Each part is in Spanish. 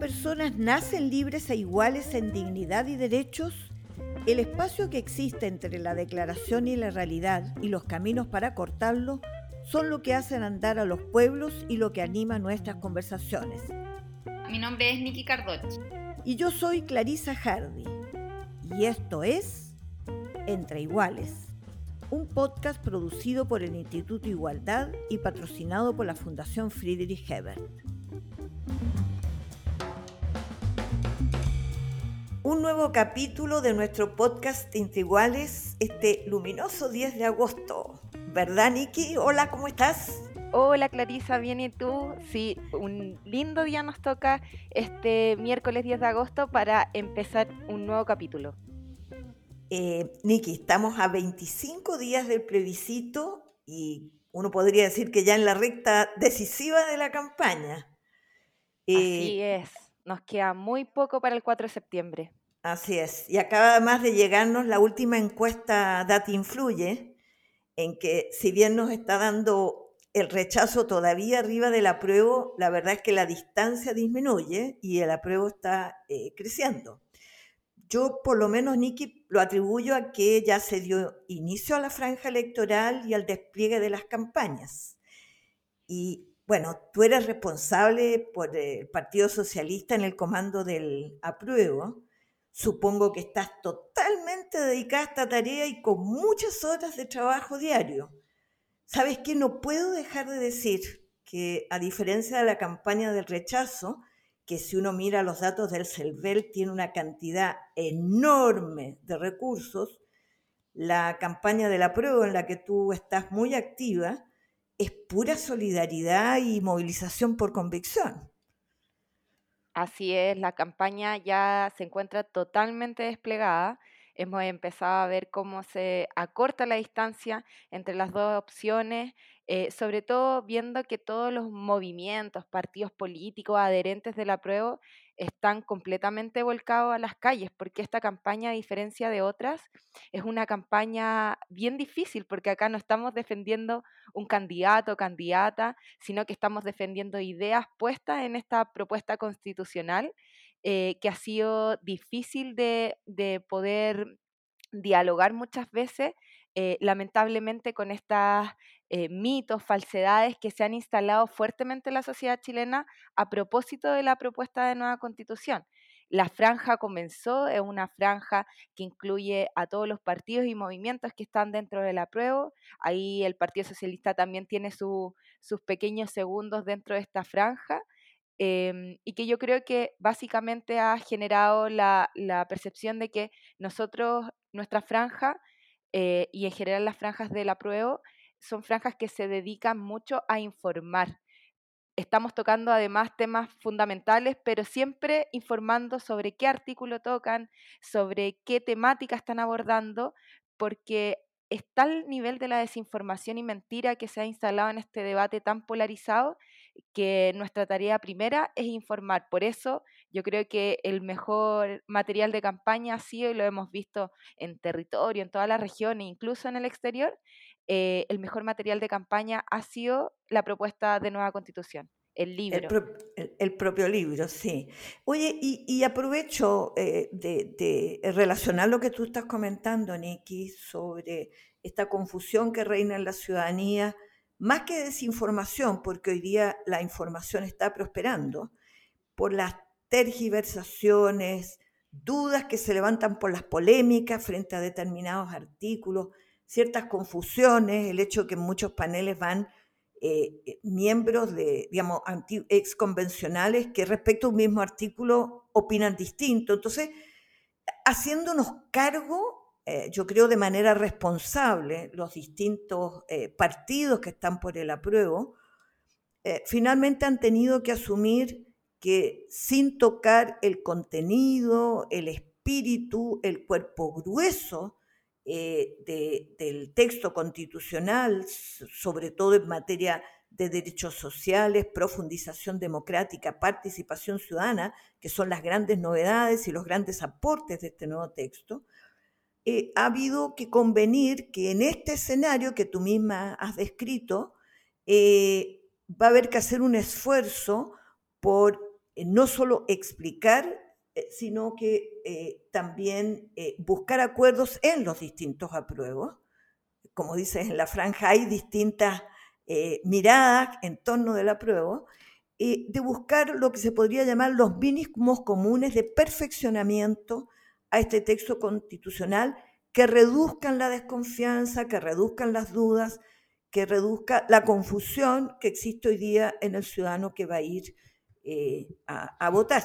personas nacen libres e iguales en dignidad y derechos, el espacio que existe entre la declaración y la realidad y los caminos para cortarlo son lo que hacen andar a los pueblos y lo que anima nuestras conversaciones. Mi nombre es Nikki Cardoch. Y yo soy Clarisa Hardy. Y esto es Entre Iguales, un podcast producido por el Instituto Igualdad y patrocinado por la Fundación Friedrich Hebert. Un nuevo capítulo de nuestro podcast Entre Iguales este luminoso 10 de agosto. ¿Verdad, Nikki? Hola, ¿cómo estás? Hola Clarisa, bien y tú. Sí, un lindo día nos toca este miércoles 10 de agosto para empezar un nuevo capítulo. Eh, Nikki, estamos a 25 días del plebiscito y uno podría decir que ya en la recta decisiva de la campaña. Así eh, es, nos queda muy poco para el 4 de septiembre. Así es, y acaba además de llegarnos la última encuesta Data Influye, en que si bien nos está dando el rechazo todavía arriba del apruebo, la verdad es que la distancia disminuye y el apruebo está eh, creciendo. Yo, por lo menos, Niki, lo atribuyo a que ya se dio inicio a la franja electoral y al despliegue de las campañas. Y bueno, tú eres responsable por el Partido Socialista en el comando del apruebo. Supongo que estás totalmente dedicada a esta tarea y con muchas horas de trabajo diario. ¿Sabes qué? No puedo dejar de decir que a diferencia de la campaña del rechazo, que si uno mira los datos del CELVEL tiene una cantidad enorme de recursos, la campaña de la prueba en la que tú estás muy activa es pura solidaridad y movilización por convicción. Así es, la campaña ya se encuentra totalmente desplegada. Hemos empezado a ver cómo se acorta la distancia entre las dos opciones, eh, sobre todo viendo que todos los movimientos, partidos políticos, adherentes de la prueba están completamente volcados a las calles, porque esta campaña, a diferencia de otras, es una campaña bien difícil, porque acá no estamos defendiendo un candidato o candidata, sino que estamos defendiendo ideas puestas en esta propuesta constitucional eh, que ha sido difícil de, poder dialogar muchas veces, eh, lamentablemente con estos eh, mitos, falsedades que se han instalado fuertemente en la sociedad chilena a propósito de la propuesta de nueva constitución. La franja comenzó, es una franja que incluye a todos los partidos y movimientos que están dentro del apruebo. Ahí el Partido Socialista también tiene sus pequeños segundos dentro de esta franja. Em, y que yo creo que básicamente ha generado la, percepción de que nosotros, nuestra franja, eh, y en general las franjas de la prueba, son franjas que se dedican mucho a informar. Estamos tocando además temas fundamentales, pero siempre informando sobre qué artículo tocan, sobre qué temática están abordando, porque está el nivel de la desinformación y mentira que se ha instalado en este debate tan polarizado que nuestra tarea primera es informar. Por eso yo creo que el mejor material de campaña ha sido, y lo hemos visto en territorio, en todas las regiones, incluso en el exterior, eh, el mejor material de campaña ha sido la propuesta de nueva constitución. El libro. El, propio libro, sí. Oye, y, aprovecho eh, de, de, relacionar lo que tú estás comentando, Niki, sobre esta confusión que reina en la ciudadanía más que desinformación, porque hoy día la información está prosperando, por las tergiversaciones, dudas que se levantan por las polémicas frente a determinados artículos, ciertas confusiones, el hecho que en muchos paneles van eh, eh, miembros de, digamos, ex convencionales que respecto a un mismo artículo opinan distinto. Entonces, haciéndonos cargo eh, yo creo de manera responsable, los distintos eh, partidos que están por el apruebo, finalmente han tenido que asumir que sin tocar el contenido, el espíritu, el cuerpo grueso del texto constitucional, sobre todo en materia de derechos sociales, profundización democrática, participación ciudadana, que son las grandes novedades y los grandes aportes de este nuevo texto, eh, ha habido que convenir que en este escenario que tú misma has descrito, eh, va a haber que hacer un esfuerzo por no solo explicar, sino que también buscar acuerdos en los distintos apruebos. Como dices, en la franja hay distintas miradas en torno del apruebo, de buscar lo que se podría llamar los mínimos comunes de perfeccionamiento a este texto constitucional que reduzcan la desconfianza, que reduzcan las dudas, que reduzca la confusión que existe hoy día en el ciudadano que va a ir eh, a, votar.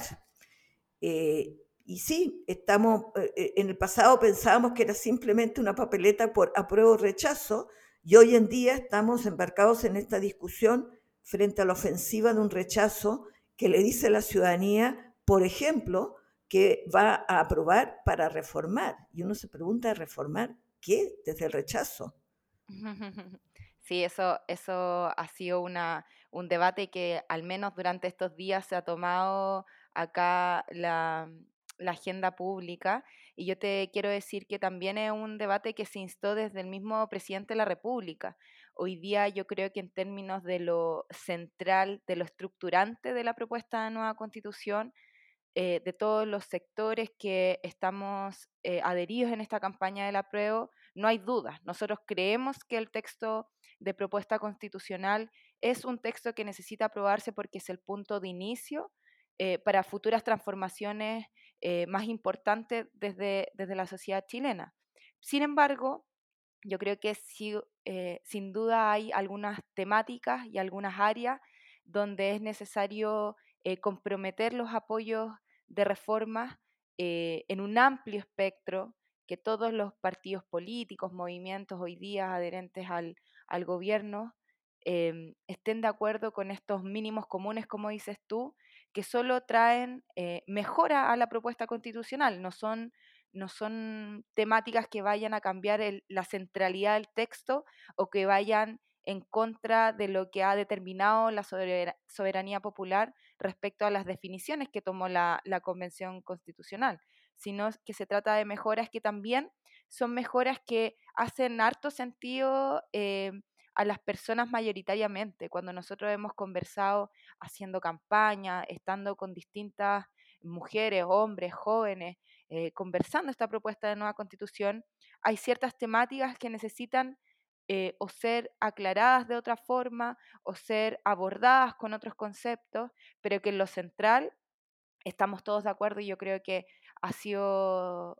Eh, y sí, estamos, eh, en el pasado pensábamos que era simplemente una papeleta por apruebo o rechazo, y hoy en día estamos embarcados en esta discusión frente a la ofensiva de un rechazo que le dice la ciudadanía, por ejemplo, que va a aprobar para reformar. Y uno se pregunta, ¿reformar qué? Desde el rechazo. Sí, eso, eso ha sido una, un debate que al menos durante estos días se ha tomado acá la, agenda pública. Y yo te quiero decir que también es un debate que se instó desde el mismo presidente de la República. Hoy día yo creo que en términos de lo central, de lo estructurante de la propuesta de nueva constitución, eh, de todos los sectores que estamos eh, adheridos en esta campaña del apruebo, no hay duda. Nosotros creemos que el texto de propuesta constitucional es un texto que necesita aprobarse porque es el punto de inicio eh, para futuras transformaciones más importantes desde, desde la sociedad chilena. Sin embargo, yo creo que sin duda hay algunas temáticas y algunas áreas donde es necesario comprometer los apoyos de reformas eh, en un amplio espectro que todos los partidos políticos, movimientos hoy día adherentes al, gobierno em, estén de acuerdo con estos mínimos comunes, como dices tú, que solo traen eh, mejora a la propuesta constitucional, no son, no son temáticas que vayan a cambiar la centralidad del texto o que vayan en contra de lo que ha determinado la soberanía popular respecto a las definiciones que tomó la, Convención Constitucional, sino que se trata de mejoras que también son mejoras que hacen harto sentido eh, a las personas mayoritariamente. Cuando nosotros hemos conversado haciendo campaña, estando con distintas mujeres, hombres, jóvenes, eh, conversando esta propuesta de nueva constitución, hay ciertas temáticas que necesitan eh, o ser aclaradas de otra forma o ser abordadas con otros conceptos, pero que en lo central estamos todos de acuerdo y yo creo que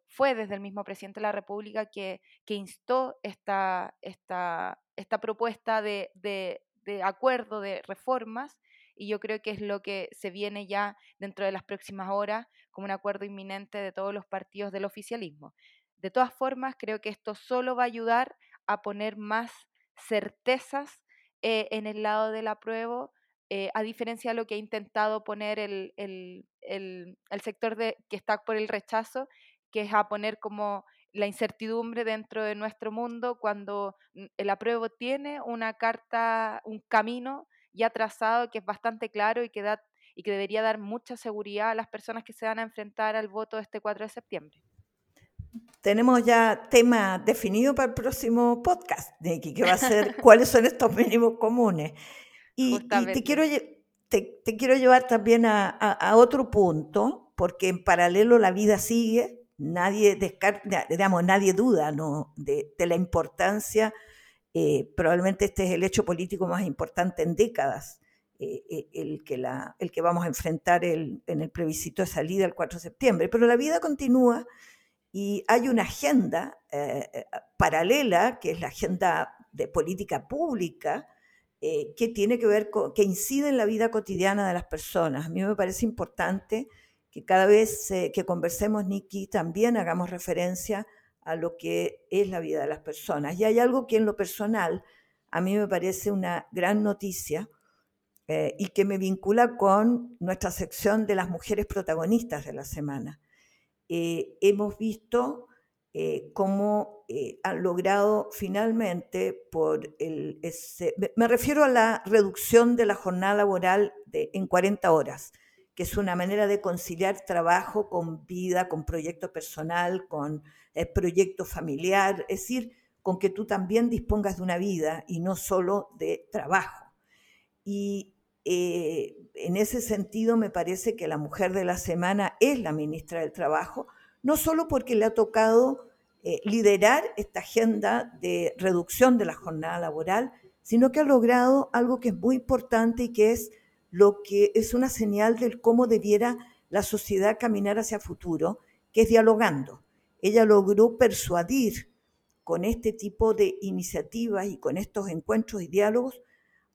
fue desde el mismo presidente de la República que, instó esta, esta, esta propuesta de acuerdo de reformas y yo creo que es lo que se viene ya dentro de las próximas horas como un acuerdo inminente de todos los partidos del oficialismo. De todas formas, creo que esto solo va a ayudar a poner más certezas eh, en el lado del apruebo, eh, a diferencia de lo que ha intentado poner el, el, el, el, sector de, que está por el rechazo, que es a poner como la incertidumbre dentro de nuestro mundo cuando el apruebo tiene una carta, un camino ya trazado que es bastante claro y que, da, y que debería dar mucha seguridad a las personas que se van a enfrentar al voto este 4 de septiembre tenemos ya tema definido para el próximo podcast, Nikki, que va a ser cuáles son estos mínimos comunes. Y, te, quiero, te, quiero llevar también a, otro punto, porque en paralelo la vida sigue, nadie descarta, digamos, nadie duda ¿no? de, la importancia, eh, probablemente este es el hecho político más importante en décadas, eh, eh, el, que la, el que vamos a enfrentar el, en el plebiscito de salida el 4 de septiembre, pero la vida continúa y hay una agenda paralela, que es la agenda de política pública, eh, que tiene que ver con, que incide en la vida cotidiana de las personas. A mí me parece importante que cada vez que conversemos, Nikki, también hagamos referencia a lo que es la vida de las personas. Y hay algo que en lo personal a mí me parece una gran noticia y que me vincula con nuestra sección de las mujeres protagonistas de la semana. Eh, hemos visto eh, cómo eh, han logrado finalmente por el... me refiero a la reducción de la jornada laboral de, en 40 horas, que es una manera de conciliar trabajo con vida, con proyecto personal, con proyecto familiar, es decir, con que tú también dispongas de una vida y no solo de trabajo. Y eh, en ese sentido me parece que la mujer de la semana es la ministra del Trabajo, no solo porque le ha tocado eh, liderar esta agenda de reducción de la jornada laboral, sino que ha logrado algo que es muy importante y que es lo que es una señal de cómo debiera la sociedad caminar hacia futuro, que es dialogando. Ella logró persuadir con este tipo de iniciativas y con estos encuentros y diálogos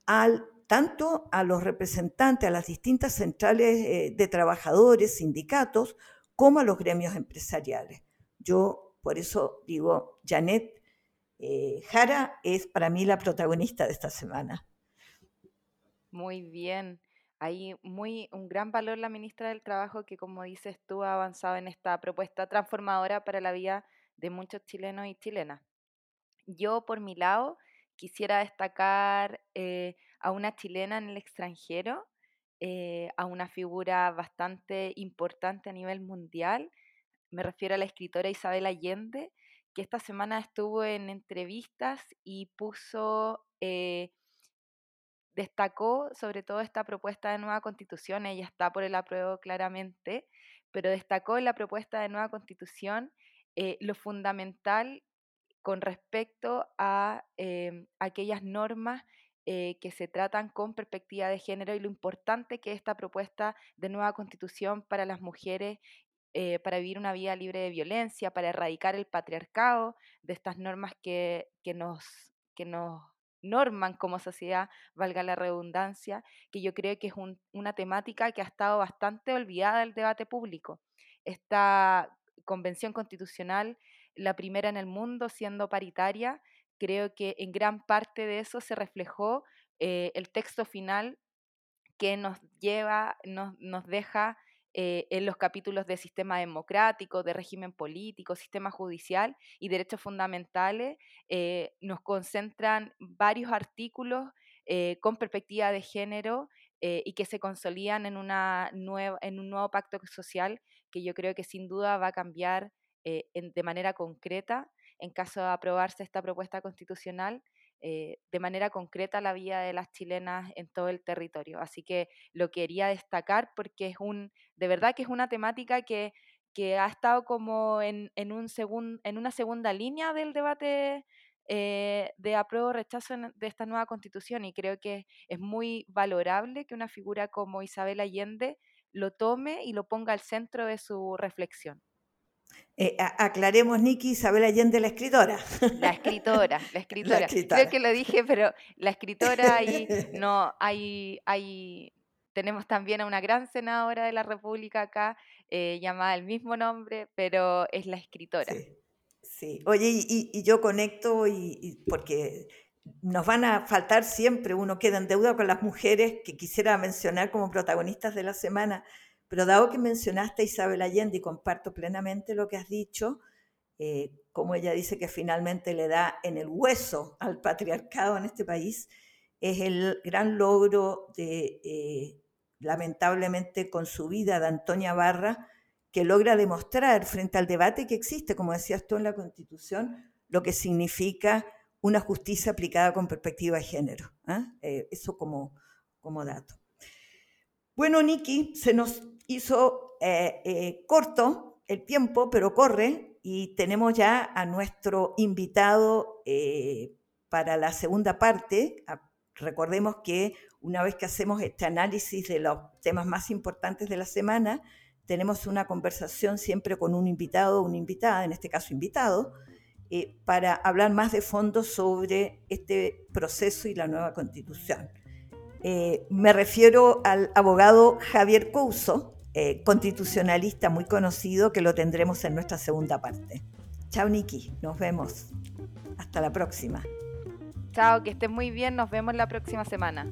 al, tanto a los representantes, a las distintas centrales eh, de trabajadores, sindicatos, como a los gremios empresariales. Yo por eso digo, Janet eh, Jara es para mí la protagonista de esta semana. Muy bien. Hay muy un gran valor la ministra del Trabajo que, como dices tú, ha avanzado en esta propuesta transformadora para la vida de muchos chilenos y chilenas. Yo, por mi lado, quisiera destacar eh, a una chilena en el extranjero, eh, a una figura bastante importante a nivel mundial. Me refiero a la escritora Isabel Allende, que esta semana estuvo en entrevistas y puso, eh, destacó sobre todo esta propuesta de nueva constitución, ella está por el apruebo claramente, pero destacó en la propuesta de nueva constitución lo fundamental con respecto a em, aquellas normas eh, que se tratan con perspectiva de género y lo importante que es esta propuesta de nueva constitución para las mujeres, eh, para vivir una vida libre de violencia, para erradicar el patriarcado, de estas normas que, nos, que nos norman como sociedad, valga la redundancia, que yo creo que es una temática que ha estado bastante olvidada del debate público. Esta convención constitucional la primera en el mundo siendo paritaria. Creo que en gran parte de eso se reflejó eh, el texto final que nos lleva, nos, nos deja eh, en los capítulos de sistema democrático, de régimen político, sistema judicial y derechos fundamentales, eh, nos concentran varios artículos con perspectiva de género y que se consolidan en, una nueva, en un nuevo pacto social que yo creo que sin duda va a cambiar de manera concreta, en caso de aprobarse esta propuesta constitucional, eh, de manera concreta la vida de las chilenas en todo el territorio. Así que lo quería destacar porque es un, de verdad que es una temática que, que ha estado como en, en, un en una segunda línea del debate eh, de apruebo o rechazo de esta nueva constitución y creo que es muy valorable que una figura como Isabel Allende lo tome y lo ponga al centro de su reflexión. Eh, aclaremos, Nikki, Isabel Allende, la escritora. La escritora, la escritora. Creo que lo dije, pero la escritora y no, hay, hay, tenemos también a una gran senadora de la República acá, eh, llamada el mismo nombre, pero es la escritora. Sí, oye, y, yo conecto y, porque nos van a faltar siempre, uno queda en deuda con las mujeres que quisiera mencionar como protagonistas de la semana. Pero dado que mencionaste a Isabel Allende y comparto plenamente lo que has dicho, eh, como ella dice que finalmente le da en el hueso al patriarcado en este país, es el gran logro de, eh, lamentablemente con su vida, de Antonia Barra, que logra demostrar frente al debate que existe, como decías tú en la Constitución, lo que significa una justicia aplicada con perspectiva de género. ¿ah? Eh, eso como, como dato. Bueno, Niki, se nos hizo eh, eh, corto el tiempo, pero corre y tenemos ya a nuestro invitado eh, para la segunda parte. Ah, recordemos que una vez que hacemos este análisis de los temas más importantes de la semana, tenemos una conversación siempre con un invitado o una invitada, en este caso invitado, para hablar más de fondo sobre este proceso y la nueva constitución. me refiero al abogado Javier Couso, eh, constitucionalista muy conocido que lo tendremos en nuestra segunda parte. Chao Niki, nos vemos. Hasta la próxima. Chao, que estés muy bien, nos vemos la próxima semana.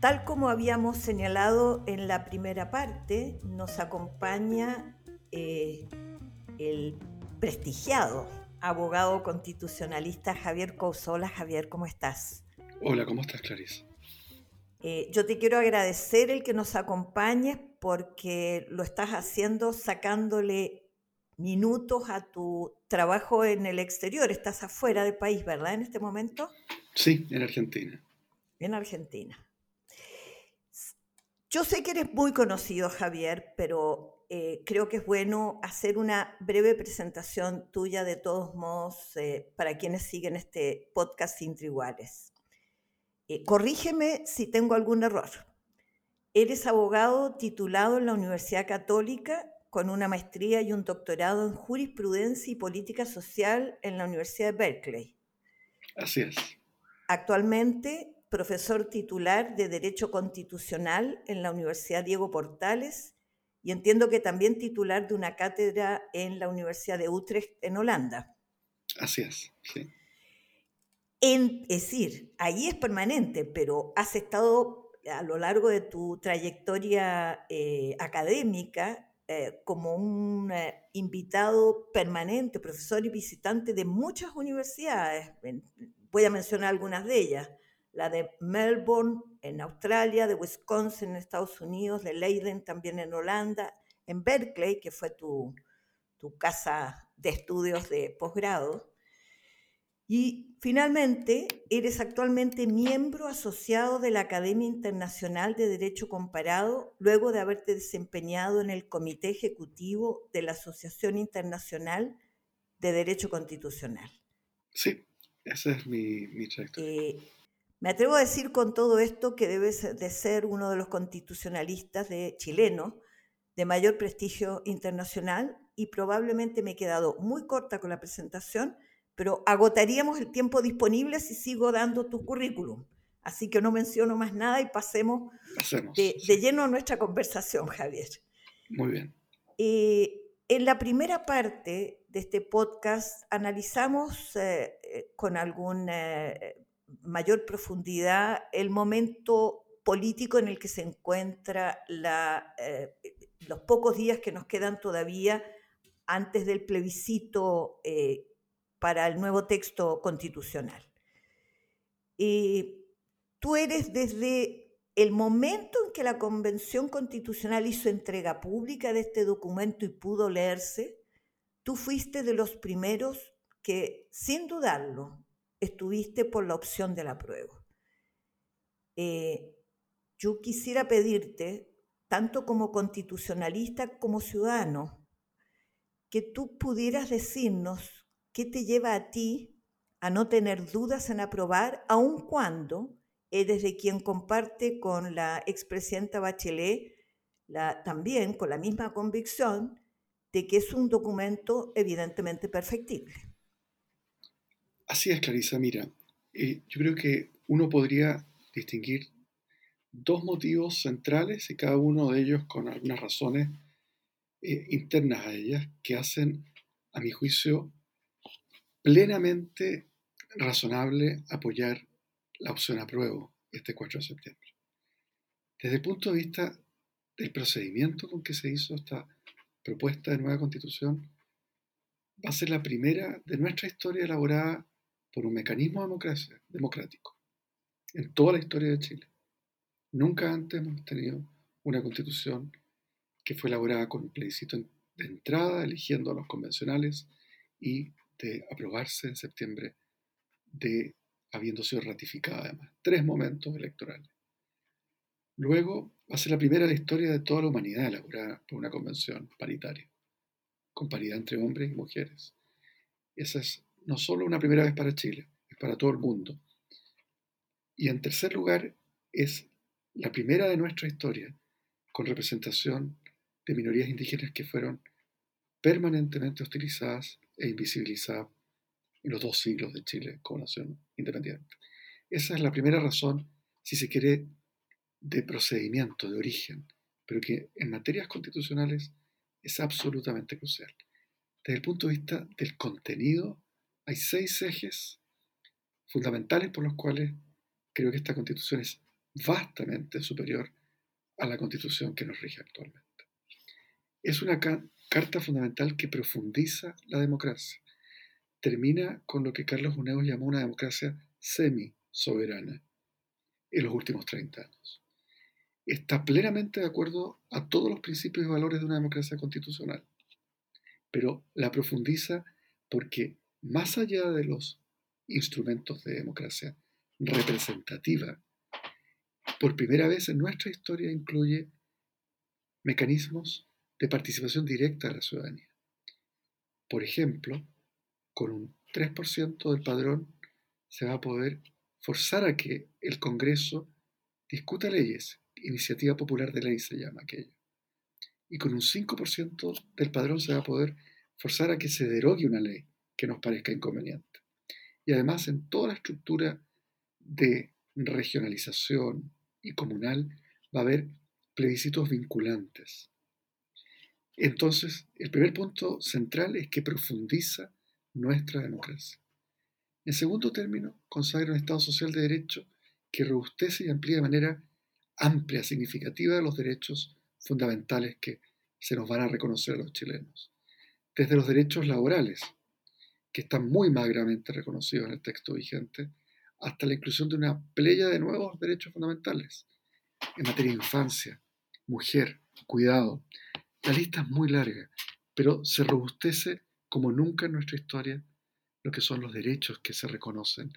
Tal como habíamos señalado en la primera parte, nos acompaña eh, el prestigiado abogado constitucionalista Javier Cousola. Javier, ¿cómo estás? Hola, ¿cómo estás, Clarice? Eh, yo te quiero agradecer el que nos acompañes porque lo estás haciendo sacándole minutos a tu trabajo en el exterior. Estás afuera del país, ¿verdad? En este momento. Sí, en Argentina. En Argentina. Yo sé que eres muy conocido, Javier, pero eh, creo que es bueno hacer una breve presentación tuya de todos modos eh, para quienes siguen este podcast Intriguales. Eh, corrígeme si tengo algún error. Eres abogado titulado en la Universidad Católica con una maestría y un doctorado en jurisprudencia y política social en la Universidad de Berkeley. Así es. Actualmente profesor titular de Derecho Constitucional en la Universidad Diego Portales y entiendo que también titular de una cátedra en la Universidad de Utrecht en Holanda. Así es, sí. Es decir, ahí es permanente, pero has estado a lo largo de tu trayectoria eh, académica eh, como un eh, invitado permanente, profesor y visitante de muchas universidades. Voy a mencionar algunas de ellas la de Melbourne en Australia, de Wisconsin en Estados Unidos, de Leiden también en Holanda, en Berkeley, que fue tu, tu casa de estudios de posgrado. Y finalmente, eres actualmente miembro asociado de la Academia Internacional de Derecho Comparado, luego de haberte desempeñado en el Comité Ejecutivo de la Asociación Internacional de Derecho Constitucional. Sí, esa es mi, mi trayectoria. Eh, me atrevo a decir con todo esto que debes de ser uno de los constitucionalistas de chilenos de mayor prestigio internacional y probablemente me he quedado muy corta con la presentación, pero agotaríamos el tiempo disponible si sigo dando tu currículum. Así que no menciono más nada y pasemos de, lleno a nuestra conversación, Javier. Muy bien. Eh, en la primera parte de este podcast analizamos eh, eh, con algún mayor profundidad el momento político en el que se encuentra la, eh, los pocos días que nos quedan todavía antes del plebiscito eh, para el nuevo texto constitucional. tú eres desde el momento en que la Convención Constitucional hizo entrega pública de este documento y pudo leerse, tú fuiste de los primeros que, sin dudarlo, estuviste por la opción de la prueba. Eh, yo quisiera pedirte, tanto como constitucionalista como ciudadano, que tú pudieras decirnos qué te lleva a ti a no tener dudas en aprobar, aun cuando eres de quien comparte con la expresidenta Bachelet la, también con la misma convicción de que es un documento evidentemente perfectible. Así es, Clarisa. Mira, eh, yo creo que uno podría distinguir dos motivos centrales y cada uno de ellos con algunas razones eh, internas a ellas que hacen, a mi juicio, plenamente razonable apoyar la opción apruebo este 4 de septiembre. Desde el punto de vista del procedimiento con que se hizo esta propuesta de nueva constitución, va a ser la primera de nuestra historia elaborada por un mecanismo democrático en toda la historia de Chile. Nunca antes hemos tenido una constitución que fue elaborada con plebiscito de entrada, eligiendo a los convencionales y de aprobarse en septiembre, de habiendo sido ratificada además. Tres momentos electorales. Luego va a ser la primera de la historia de toda la humanidad elaborada por una convención paritaria, con paridad entre hombres y mujeres. Esa es no solo una primera vez para Chile, es para todo el mundo. Y en tercer lugar, es la primera de nuestra historia con representación de minorías indígenas que fueron permanentemente hostilizadas e invisibilizadas en los dos siglos de Chile como nación independiente. Esa es la primera razón, si se quiere, de procedimiento, de origen, pero que en materias constitucionales es absolutamente crucial. Desde el punto de vista del contenido hay seis ejes fundamentales por los cuales creo que esta constitución es vastamente superior a la constitución que nos rige actualmente. Es una carta fundamental que profundiza la democracia. Termina con lo que Carlos Uneo llamó una democracia semi-soberana en los últimos 30 años. Está plenamente de acuerdo a todos los principios y valores de una democracia constitucional, pero la profundiza porque más allá de los instrumentos de democracia representativa, por primera vez en nuestra historia incluye mecanismos de participación directa de la ciudadanía. Por ejemplo, con un 3% del padrón se va a poder forzar a que el Congreso discuta leyes, iniciativa popular de ley se llama aquello. Y con un 5% del padrón se va a poder forzar a que se derogue una ley que nos parezca inconveniente. Y además en toda la estructura de regionalización y comunal va a haber plebiscitos vinculantes. Entonces, el primer punto central es que profundiza nuestra democracia. En segundo término, consagra un Estado social de derecho que robustece y amplía de manera amplia, significativa los derechos fundamentales que se nos van a reconocer a los chilenos. Desde los derechos laborales, que están muy magramente reconocidos en el texto vigente, hasta la inclusión de una playa de nuevos derechos fundamentales en materia de infancia, mujer, cuidado. La lista es muy larga, pero se robustece como nunca en nuestra historia lo que son los derechos que se reconocen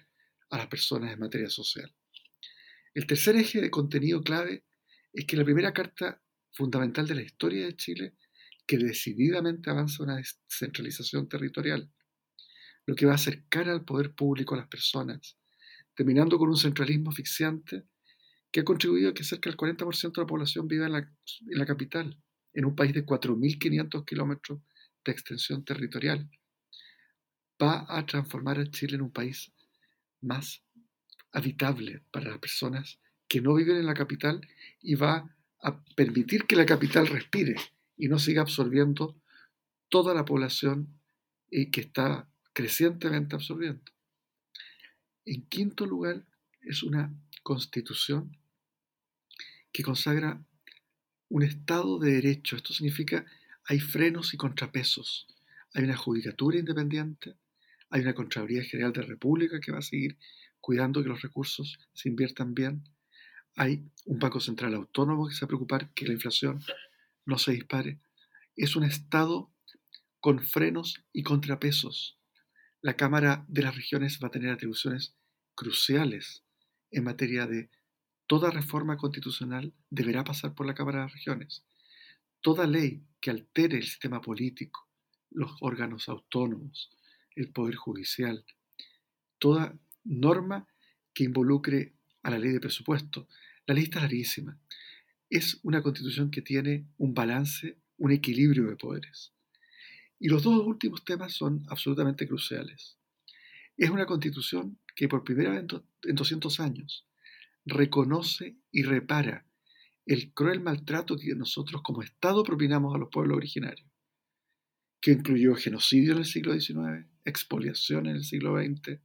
a las personas en materia social. El tercer eje de contenido clave es que la primera carta fundamental de la historia de Chile, que decididamente avanza una descentralización territorial, lo que va a acercar al poder público a las personas, terminando con un centralismo asfixiante que ha contribuido a que cerca del 40% de la población viva en la, en la capital, en un país de 4.500 kilómetros de extensión territorial. Va a transformar a Chile en un país más habitable para las personas que no viven en la capital y va a permitir que la capital respire y no siga absorbiendo toda la población y que está crecientemente absorbiendo. En quinto lugar, es una constitución que consagra un Estado de Derecho. Esto significa hay frenos y contrapesos. Hay una judicatura independiente, hay una Contraloría General de la República que va a seguir cuidando que los recursos se inviertan bien. Hay un Banco Central Autónomo que se va a preocupar que la inflación no se dispare. Es un Estado con frenos y contrapesos. La Cámara de las Regiones va a tener atribuciones cruciales en materia de toda reforma constitucional deberá pasar por la Cámara de las Regiones. Toda ley que altere el sistema político, los órganos autónomos, el Poder Judicial, toda norma que involucre a la ley de presupuesto. La lista es larguísima. Es una constitución que tiene un balance, un equilibrio de poderes. Y los dos últimos temas son absolutamente cruciales. Es una constitución que por primera vez en 200 años reconoce y repara el cruel maltrato que nosotros como Estado propinamos a los pueblos originarios, que incluyó genocidio en el siglo XIX, expoliación en el siglo XX,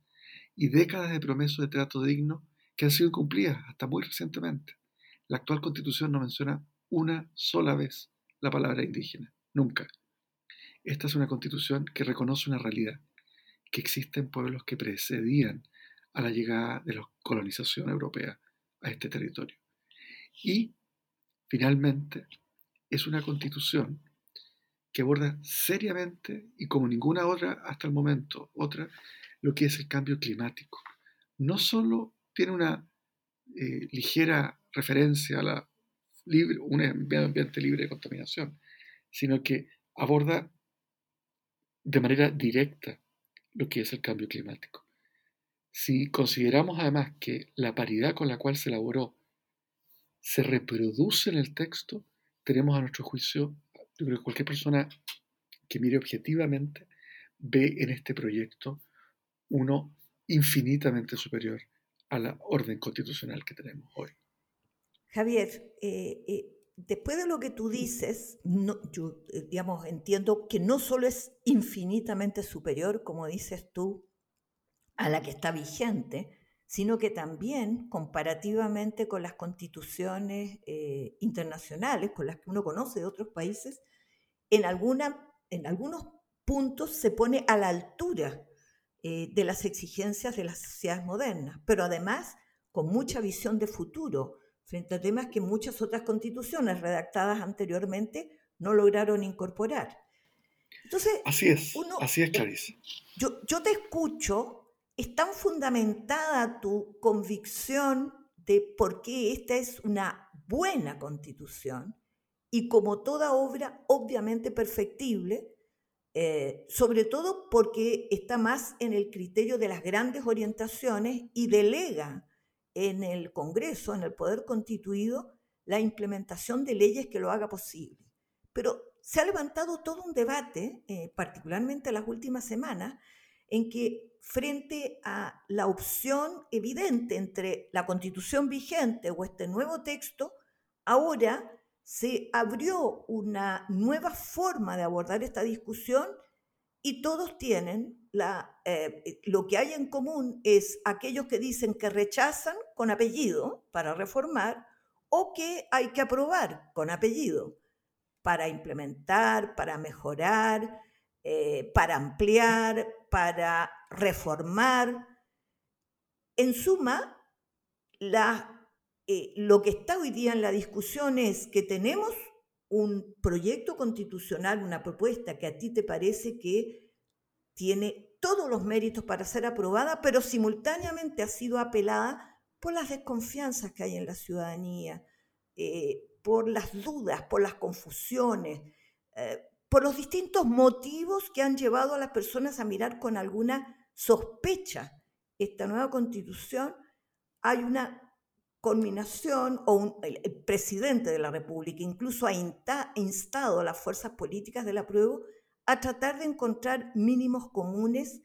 y décadas de promesas de trato digno que han sido incumplidas hasta muy recientemente. La actual constitución no menciona una sola vez la palabra indígena, nunca. Esta es una constitución que reconoce una realidad, que existen pueblos que precedían a la llegada de la colonización europea a este territorio. Y, finalmente, es una constitución que aborda seriamente y como ninguna otra hasta el momento, otra, lo que es el cambio climático. No solo tiene una eh, ligera referencia a la un medio ambiente libre de contaminación, sino que aborda de manera directa lo que es el cambio climático. Si consideramos además que la paridad con la cual se elaboró se reproduce en el texto, tenemos a nuestro juicio, yo creo que cualquier persona que mire objetivamente ve en este proyecto uno infinitamente superior a la orden constitucional que tenemos hoy. Javier, eh, eh, después de lo que tú dices, no, yo eh, digamos, entiendo que no solo es infinitamente superior, como dices tú, a la que está vigente, sino que también comparativamente con las constituciones internacionales, con las que uno conoce de otros países, en, alguna, en algunos puntos se pone a la altura eh, de las exigencias de las sociedades modernas, pero además con mucha visión de futuro frente a temas que muchas otras constituciones redactadas anteriormente no lograron incorporar. Entonces, así es, así es, Clarice. Yo, yo te escucho es tan fundamentada tu convicción de por qué esta es una buena constitución y como toda obra obviamente perfectible, eh, sobre todo porque está más en el criterio de las grandes orientaciones y delega en el Congreso, en el Poder Constituido, la implementación de leyes que lo haga posible. Pero se ha levantado todo un debate, eh, particularmente en las últimas semanas, en que frente a la opción evidente entre la constitución vigente o este nuevo texto, ahora se abrió una nueva forma de abordar esta discusión y todos tienen eh, lo que hay en común es aquellos que dicen que rechazan con apellido para reformar o que hay que aprobar con apellido para implementar, para mejorar, eh, para ampliar, para reformar. En suma, eh, lo que está hoy día en la discusión es que tenemos un proyecto constitucional, una propuesta que a ti te parece que tiene todos los méritos para ser aprobada, pero simultáneamente ha sido apelada por las desconfianzas que hay en la ciudadanía, eh, por las dudas, por las confusiones, eh, por los distintos motivos que han llevado a las personas a mirar con alguna sospecha esta nueva constitución, hay una culminación o el, presidente de la República incluso ha instado a las fuerzas políticas del apruebo a tratar de encontrar mínimos comunes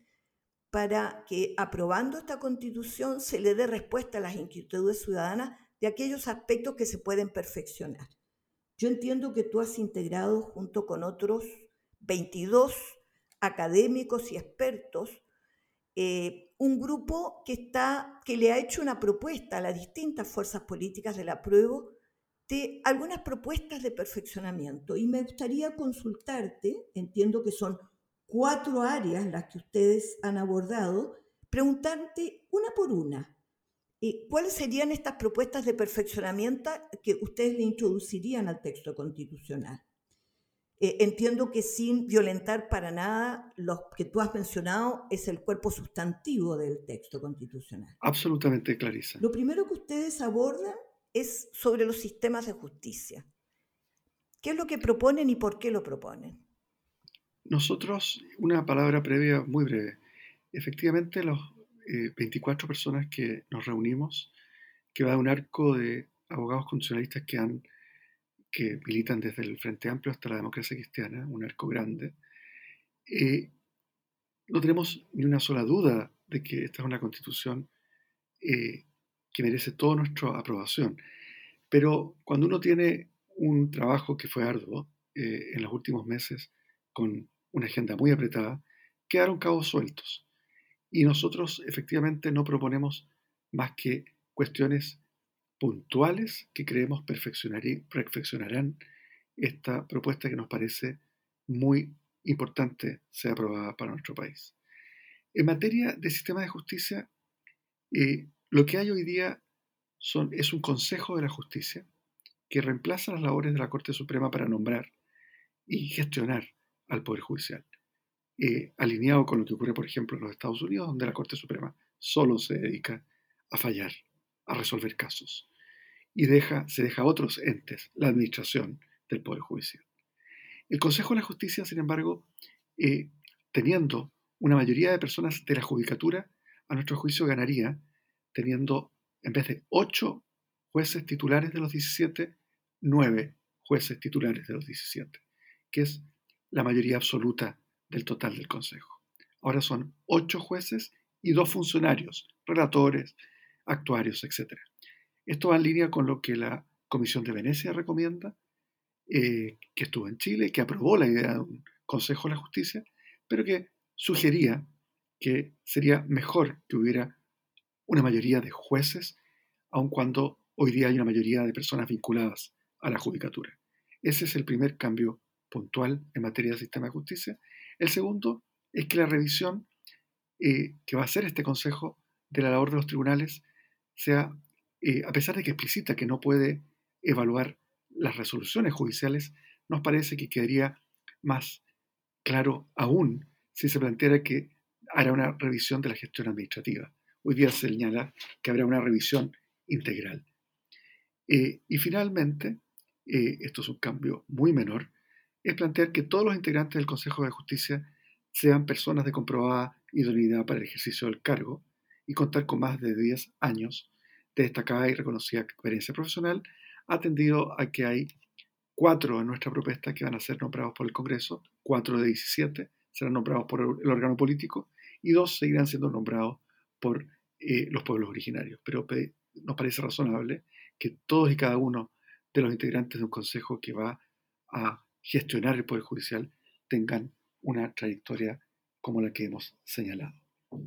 para que aprobando esta constitución se le dé respuesta a las inquietudes ciudadanas de aquellos aspectos que se pueden perfeccionar. Yo entiendo que tú has integrado junto con otros 22 académicos y expertos eh, un grupo que, está, que le ha hecho una propuesta a las distintas fuerzas políticas del apruebo de algunas propuestas de perfeccionamiento. Y me gustaría consultarte, entiendo que son cuatro áreas las que ustedes han abordado, preguntarte una por una, eh, ¿cuáles serían estas propuestas de perfeccionamiento que ustedes le introducirían al texto constitucional? Eh, entiendo que sin violentar para nada lo que tú has mencionado es el cuerpo sustantivo del texto constitucional. Absolutamente, Clarisa. Lo primero que ustedes abordan es sobre los sistemas de justicia. ¿Qué es lo que proponen y por qué lo proponen? Nosotros, una palabra previa muy breve. Efectivamente, los 24 eh, personas que nos reunimos, que va de un arco de abogados constitucionalistas que, han, que militan desde el Frente Amplio hasta la democracia cristiana, un arco grande, eh, no tenemos ni una sola duda de que esta es una constitución eh, que merece toda nuestra aprobación. Pero cuando uno tiene un trabajo que fue arduo en los últimos meses, con una agenda muy apretada, quedaron cabos sueltos. Y nosotros efectivamente no proponemos más que cuestiones puntuales que creemos perfeccionarán esta propuesta que nos parece muy importante sea aprobada para nuestro país. En materia de sistema de justicia, eh, lo que hay hoy día es un Consejo de la Justicia que reemplaza las labores de la Corte Suprema para nombrar y gestionar al Poder Judicial. Eh, alineado con lo que ocurre, por ejemplo, en los Estados Unidos, donde la Corte Suprema solo se dedica a fallar, a resolver casos, y deja, se deja a otros entes la administración del Poder Judicial. El Consejo de la Justicia, sin embargo, eh, teniendo una mayoría de personas de la judicatura, a nuestro juicio ganaría teniendo, en vez de ocho jueces titulares de los 17, nueve jueces titulares de los 17, que es la mayoría absoluta del total del Consejo. Ahora son ocho jueces y dos funcionarios, relatores, actuarios, etc. Esto va en línea con lo que la Comisión de Venecia recomienda, eh, que estuvo en Chile, que aprobó la idea de un Consejo de la Justicia, pero que sugería que sería mejor que hubiera una mayoría de jueces, aun cuando hoy día hay una mayoría de personas vinculadas a la judicatura. Ese es el primer cambio puntual en materia del sistema de justicia. El segundo es que la revisión eh, que va a hacer este Consejo de la labor de los tribunales sea, eh, a pesar de que explicita que no puede evaluar las resoluciones judiciales, nos parece que quedaría más claro aún si se planteara que hará una revisión de la gestión administrativa. Hoy día se señala que habrá una revisión integral. Eh, y finalmente, esto es un cambio muy menor, es plantear que todos los integrantes del Consejo de Justicia sean personas de comprobada idoneidad para el ejercicio del cargo y contar con más de 10 años de destacada y reconocida experiencia profesional, atendido a que hay cuatro en nuestra propuesta que van a ser nombrados por el Congreso, cuatro de 17 serán nombrados por el órgano político y dos seguirán siendo nombrados por eh, los pueblos originarios. Pero nos parece razonable que todos y cada uno de los integrantes de un consejo que va a gestionar el Poder Judicial tengan una trayectoria como la que hemos señalado.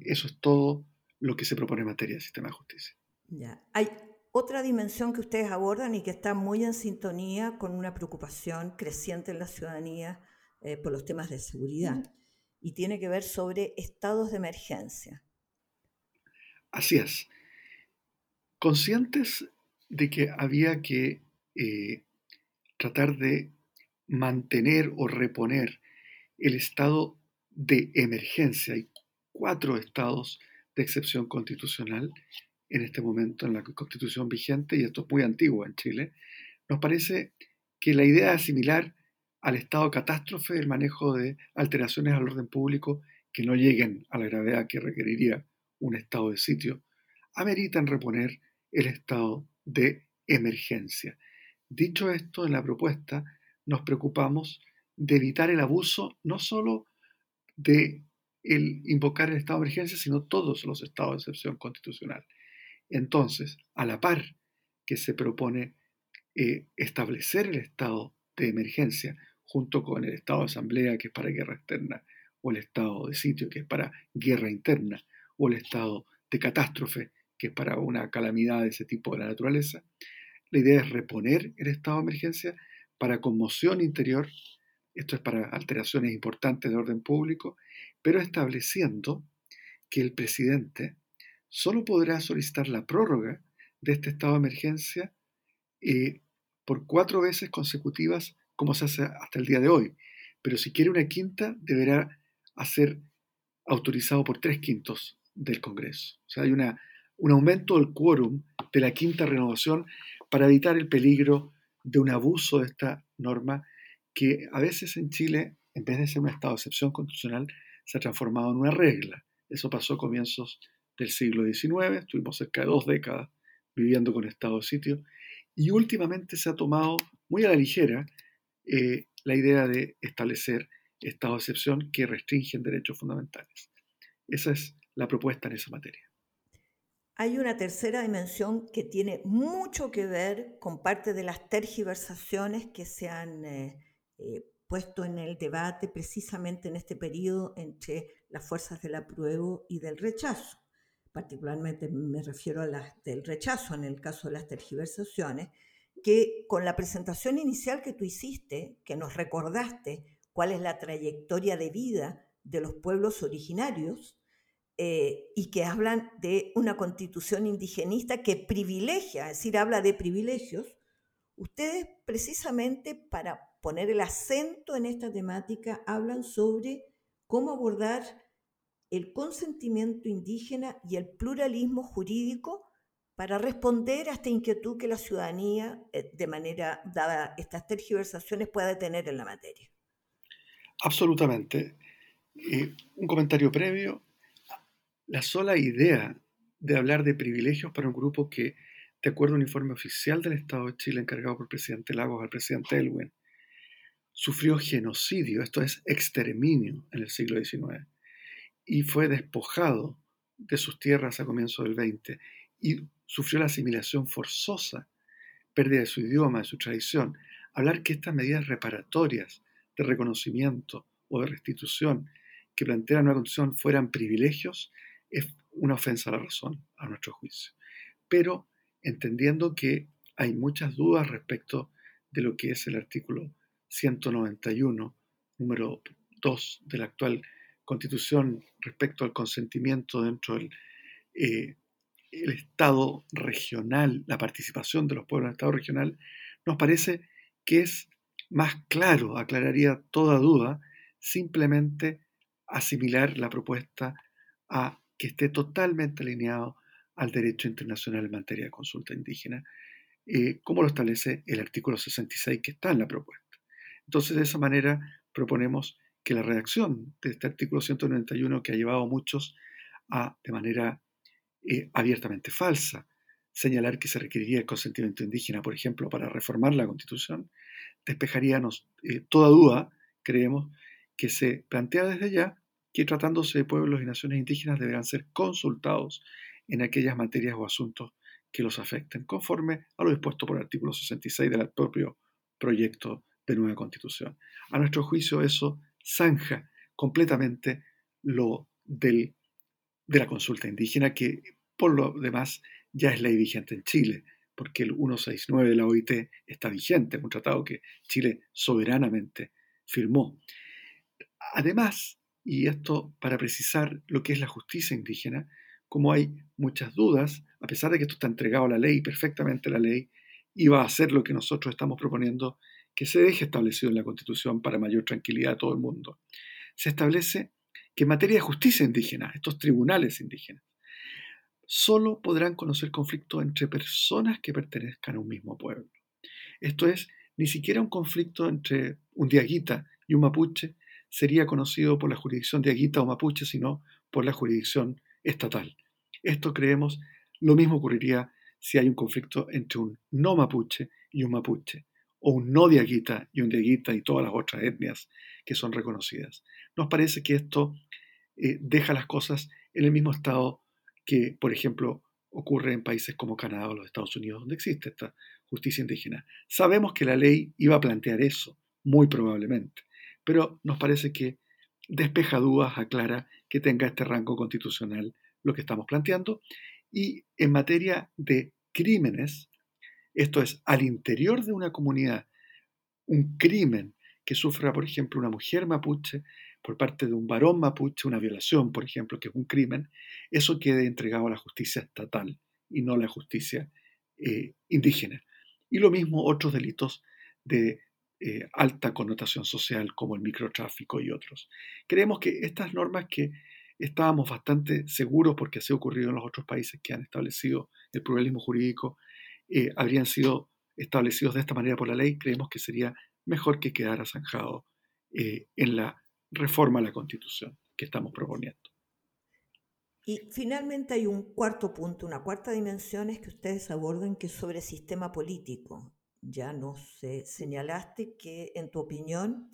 Eso es todo lo que se propone en materia del sistema de justicia. Ya. Hay otra dimensión que ustedes abordan y que está muy en sintonía con una preocupación creciente en la ciudadanía eh, por los temas de seguridad y tiene que ver sobre estados de emergencia. Así es. Conscientes de que había que eh, tratar de mantener o reponer el estado de emergencia. Hay cuatro estados de excepción constitucional en este momento en la constitución vigente, y esto es muy antiguo en Chile. Nos parece que la idea es similar al estado catástrofe del manejo de alteraciones al orden público que no lleguen a la gravedad que requeriría un estado de sitio, ameritan reponer el estado de emergencia. Dicho esto, en la propuesta nos preocupamos de evitar el abuso no solo de el invocar el estado de emergencia, sino todos los estados de excepción constitucional. Entonces, a la par que se propone eh, establecer el estado de emergencia junto con el estado de asamblea, que es para guerra externa, o el estado de sitio, que es para guerra interna, o el estado de catástrofe, que es para una calamidad de ese tipo de la naturaleza, la idea es reponer el estado de emergencia para conmoción interior, esto es para alteraciones importantes de orden público, pero estableciendo que el presidente solo podrá solicitar la prórroga de este estado de emergencia eh, por cuatro veces consecutivas, como se hace hasta el día de hoy. Pero si quiere una quinta, deberá ser autorizado por tres quintos del Congreso. O sea, hay una, un aumento del quórum de la quinta renovación para evitar el peligro de un abuso de esta norma que a veces en Chile, en vez de ser un estado de excepción constitucional, se ha transformado en una regla. Eso pasó a comienzos del siglo XIX, estuvimos cerca de dos décadas viviendo con estado de sitio, y últimamente se ha tomado muy a la ligera eh, la idea de establecer estado de excepción que restringen derechos fundamentales. Esa es la propuesta en esa materia. Hay una tercera dimensión que tiene mucho que ver con parte de las tergiversaciones que se han eh, eh, puesto en el debate precisamente en este periodo entre las fuerzas del apruebo y del rechazo. Particularmente me refiero a las del rechazo en el caso de las tergiversaciones, que con la presentación inicial que tú hiciste, que nos recordaste cuál es la trayectoria de vida de los pueblos originarios, eh, y que hablan de una constitución indigenista que privilegia, es decir, habla de privilegios, ustedes precisamente para poner el acento en esta temática hablan sobre cómo abordar el consentimiento indígena y el pluralismo jurídico para responder a esta inquietud que la ciudadanía, eh, de manera dada estas tergiversaciones, puede tener en la materia. Absolutamente. Eh, un comentario previo la sola idea de hablar de privilegios para un grupo que, de acuerdo a un informe oficial del Estado de Chile encargado por el presidente Lagos al presidente Elwin, sufrió genocidio, esto es exterminio en el siglo XIX, y fue despojado de sus tierras a comienzos del XX y sufrió la asimilación forzosa, pérdida de su idioma, de su tradición. Hablar que estas medidas reparatorias de reconocimiento o de restitución que plantean una condición fueran privilegios es una ofensa a la razón, a nuestro juicio. Pero entendiendo que hay muchas dudas respecto de lo que es el artículo 191, número 2 de la actual constitución respecto al consentimiento dentro del eh, el Estado regional, la participación de los pueblos en el Estado regional, nos parece que es más claro, aclararía toda duda, simplemente asimilar la propuesta a que esté totalmente alineado al derecho internacional en materia de consulta indígena, eh, como lo establece el artículo 66 que está en la propuesta. Entonces, de esa manera, proponemos que la redacción de este artículo 191, que ha llevado a muchos a, de manera eh, abiertamente falsa, señalar que se requeriría el consentimiento indígena, por ejemplo, para reformar la Constitución, despejaríamos eh, toda duda, creemos, que se plantea desde ya que tratándose de pueblos y naciones indígenas deberán ser consultados en aquellas materias o asuntos que los afecten, conforme a lo dispuesto por el artículo 66 del propio proyecto de nueva constitución. A nuestro juicio eso zanja completamente lo del, de la consulta indígena, que por lo demás ya es ley vigente en Chile, porque el 169 de la OIT está vigente, un tratado que Chile soberanamente firmó. Además, y esto para precisar lo que es la justicia indígena, como hay muchas dudas, a pesar de que esto está entregado a la ley, perfectamente la ley, iba a hacer lo que nosotros estamos proponiendo que se deje establecido en la Constitución para mayor tranquilidad de todo el mundo. Se establece que en materia de justicia indígena, estos tribunales indígenas, solo podrán conocer conflictos entre personas que pertenezcan a un mismo pueblo. Esto es, ni siquiera un conflicto entre un diaguita y un mapuche sería conocido por la jurisdicción diaguita o mapuche, sino por la jurisdicción estatal. Esto creemos, lo mismo ocurriría si hay un conflicto entre un no mapuche y un mapuche o un no diaguita y un diaguita y todas las otras etnias que son reconocidas. Nos parece que esto eh, deja las cosas en el mismo estado que, por ejemplo, ocurre en países como Canadá o los Estados Unidos, donde existe esta justicia indígena. Sabemos que la ley iba a plantear eso, muy probablemente, pero nos parece que despeja dudas, aclara que tenga este rango constitucional lo que estamos planteando. Y en materia de crímenes, esto es, al interior de una comunidad, un crimen que sufra, por ejemplo, una mujer mapuche por parte de un varón mapuche, una violación, por ejemplo, que es un crimen, eso quede entregado a la justicia estatal y no a la justicia eh, indígena. Y lo mismo otros delitos de eh, alta connotación social como el microtráfico y otros. Creemos que estas normas que estábamos bastante seguros porque así ha ocurrido en los otros países que han establecido el pluralismo jurídico eh, habrían sido establecidos de esta manera por la ley, creemos que sería mejor que quedara zanjado eh, en la reforma a la Constitución que estamos proponiendo. Y finalmente hay un cuarto punto, una cuarta dimensión es que ustedes abordan que es sobre sistema político. Ya nos señalaste que en tu opinión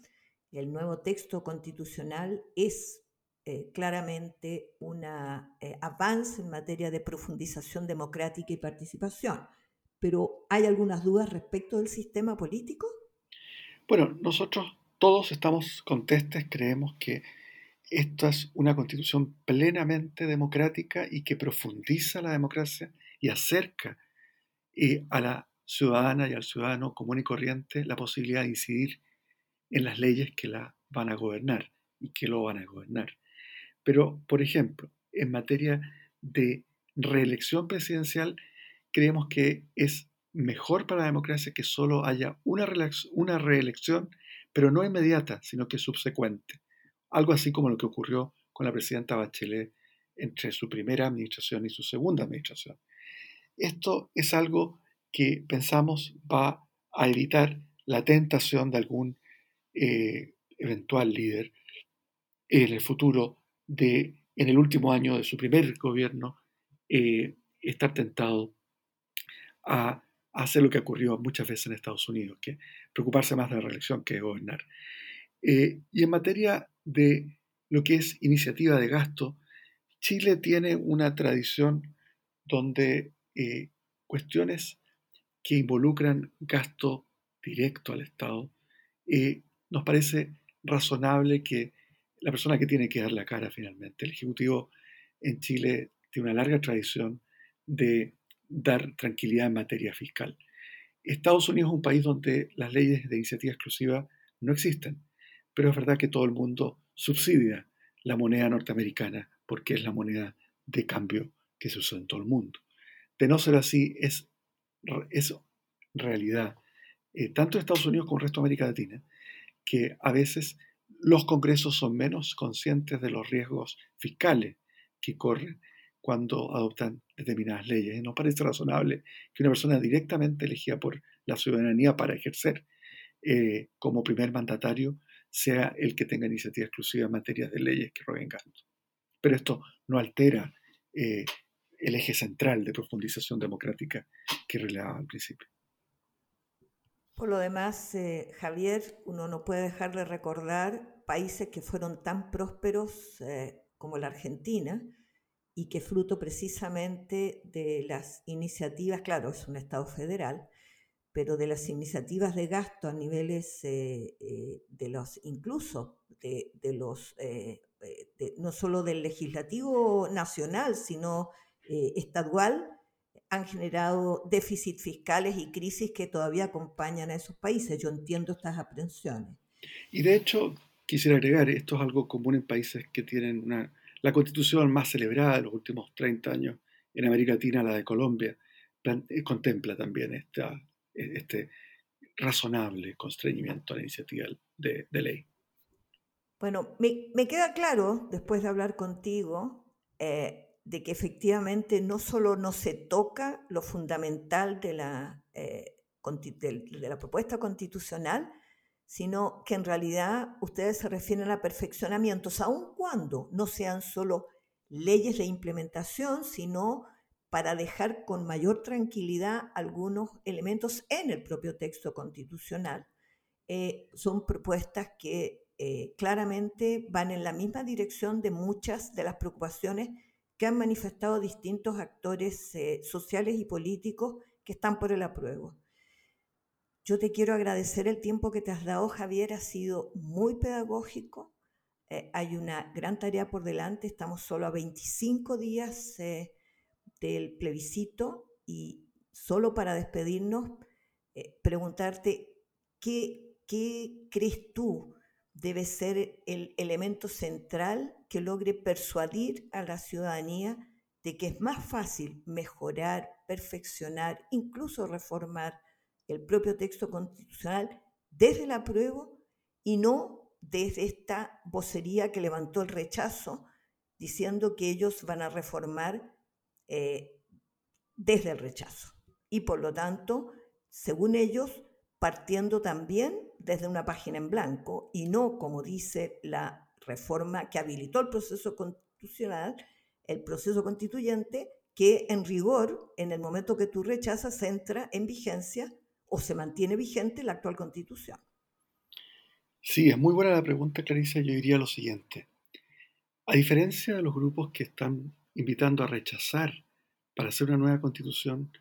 el nuevo texto constitucional es eh, claramente un avance en materia de profundización democrática y participación pero ¿hay algunas dudas respecto del sistema político? Bueno, nosotros todos estamos contestes, creemos que esta es una constitución plenamente democrática y que profundiza la democracia y acerca eh, a la ciudadana y al ciudadano común y corriente la posibilidad de incidir en las leyes que la van a gobernar y que lo van a gobernar. Pero, por ejemplo, en materia de reelección presidencial, creemos que es mejor para la democracia que solo haya una, reelección, pero no inmediata, sino que subsecuente. Algo así como lo que ocurrió con la presidenta Bachelet entre su primera administración y su segunda administración. Esto es algo que pensamos va a evitar la tentación de algún eh, eventual líder en el futuro de, en el último año de su primer gobierno, eh, estar tentado a, hacer lo que ocurrió muchas veces en Estados Unidos, que preocuparse más de la reelección que de gobernar. Eh, y en materia de lo que es iniciativa de gasto, Chile tiene una tradición donde cuestiones que involucran gasto directo al Estado, eh, nos parece razonable que la persona que tiene que dar la cara finalmente, el Ejecutivo en Chile tiene una larga tradición de dar tranquilidad en materia fiscal. Estados Unidos es un país donde las leyes de iniciativa exclusiva no existen, pero es verdad que todo el mundo subsidia la moneda norteamericana porque es la moneda de cambio que se usa en todo el mundo. De no ser así, es, es realidad, eh, tanto en Estados Unidos como en el resto de América Latina, que a veces los congresos son menos conscientes de los riesgos fiscales que corren cuando adoptan determinadas leyes. Y nos parece razonable que una persona directamente elegida por la ciudadanía para ejercer eh, como primer mandatario sea el que tenga iniciativa exclusiva en materia de leyes que roben gastos. Pero esto no altera eh, el eje central de profundización democrática que relevaba al principio. Por lo demás, eh, Javier, uno no puede dejar de recordar países que fueron tan prósperos como la Argentina, y que fruto precisamente de las iniciativas, claro, es un Estado federal, pero de las iniciativas de gasto a niveles eh, eh, de los, incluso de, los, eh, no solo del legislativo nacional, sino estadual, han generado déficits fiscales y crisis que todavía acompañan a esos países. Yo entiendo estas aprensiones. Y de hecho, quisiera agregar, esto es algo común en países que tienen una la constitución más celebrada de los últimos 30 años en América Latina, la de Colombia, eh, contempla también esta, e, este razonable constreñimiento a la iniciativa de, ley. Bueno, me, queda claro, después de hablar contigo, eh, de que efectivamente no solo no se toca lo fundamental de la, eh, de la propuesta constitucional, sino que en realidad ustedes se refieren a perfeccionamientos, aun cuando no sean solo leyes de implementación, sino para dejar con mayor tranquilidad algunos elementos en el propio texto constitucional. Eh, son propuestas que eh, claramente van en la misma dirección de muchas de las preocupaciones que han manifestado distintos actores eh, sociales y políticos que están por el apruebo. Yo te quiero agradecer el tiempo que te has dado, Javier, ha sido muy pedagógico. Eh, hay una gran tarea por delante, estamos solo a 25 días eh, del plebiscito y solo para despedirnos, preguntarte ¿qué, qué crees tú debe ser el elemento central que logre persuadir a la ciudadanía de que es más fácil mejorar, perfeccionar, incluso reformar el propio texto constitucional desde el apruebo y no desde esta vocería que levantó el rechazo diciendo que ellos van a reformar eh, desde el rechazo. Y por lo tanto, según ellos, partiendo también desde una página en blanco y no, como dice la reforma que habilitó el proceso constitucional, el proceso constituyente, que en rigor, en el momento que tú rechazas, entra en vigencia o se mantiene vigente la actual constitución? Sí, es muy buena la pregunta, Clarice. Yo diría lo siguiente. A diferencia de los grupos que están invitando a rechazar para hacer una nueva constitución,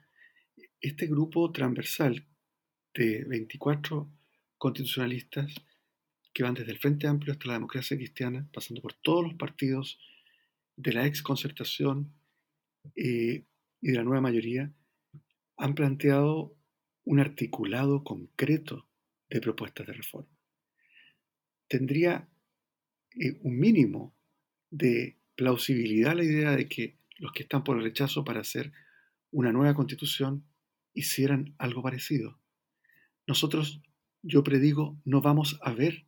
este grupo transversal de 24 constitucionalistas que van desde el Frente Amplio hasta la democracia cristiana, pasando por todos los partidos de la ex concertación eh, y de la nueva mayoría, han planteado un articulado concreto de propuestas de reforma. Tendría eh, un mínimo de plausibilidad la idea de que los que están por el rechazo para hacer una nueva constitución hicieran algo parecido. Nosotros, yo predigo, no vamos a ver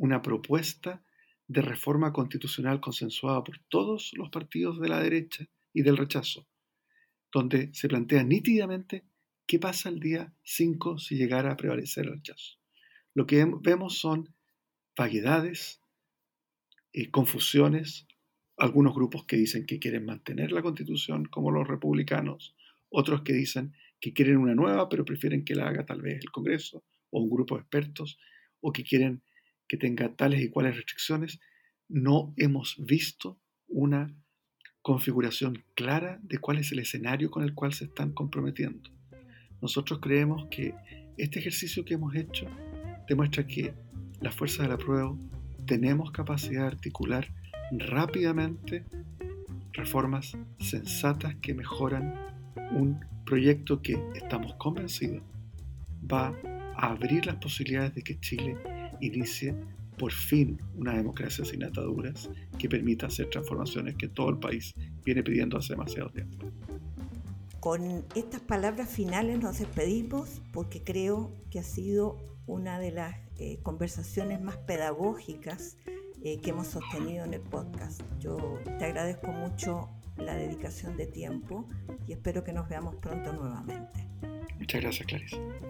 una propuesta de reforma constitucional consensuada por todos los partidos de la derecha y del rechazo, donde se plantea nítidamente ¿Qué pasa el día 5 si llegara a prevalecer el rechazo? Lo que vemos son vaguedades, eh, confusiones, algunos grupos que dicen que quieren mantener la constitución como los republicanos, otros que dicen que quieren una nueva pero prefieren que la haga tal vez el Congreso o un grupo de expertos, o que quieren que tenga tales y cuales restricciones. No hemos visto una configuración clara de cuál es el escenario con el cual se están comprometiendo. Nosotros creemos que este ejercicio que hemos hecho demuestra que las fuerzas de la prueba tenemos capacidad de articular rápidamente reformas sensatas que mejoran un proyecto que estamos convencidos va a abrir las posibilidades de que Chile inicie por fin una democracia sin ataduras que permita hacer transformaciones que todo el país viene pidiendo hace demasiado tiempo. Con estas palabras finales nos despedimos porque creo que ha sido una de las eh, conversaciones más pedagógicas eh, que hemos sostenido en el podcast. Yo te agradezco mucho la dedicación de tiempo y espero que nos veamos pronto nuevamente. Muchas gracias, Clarice.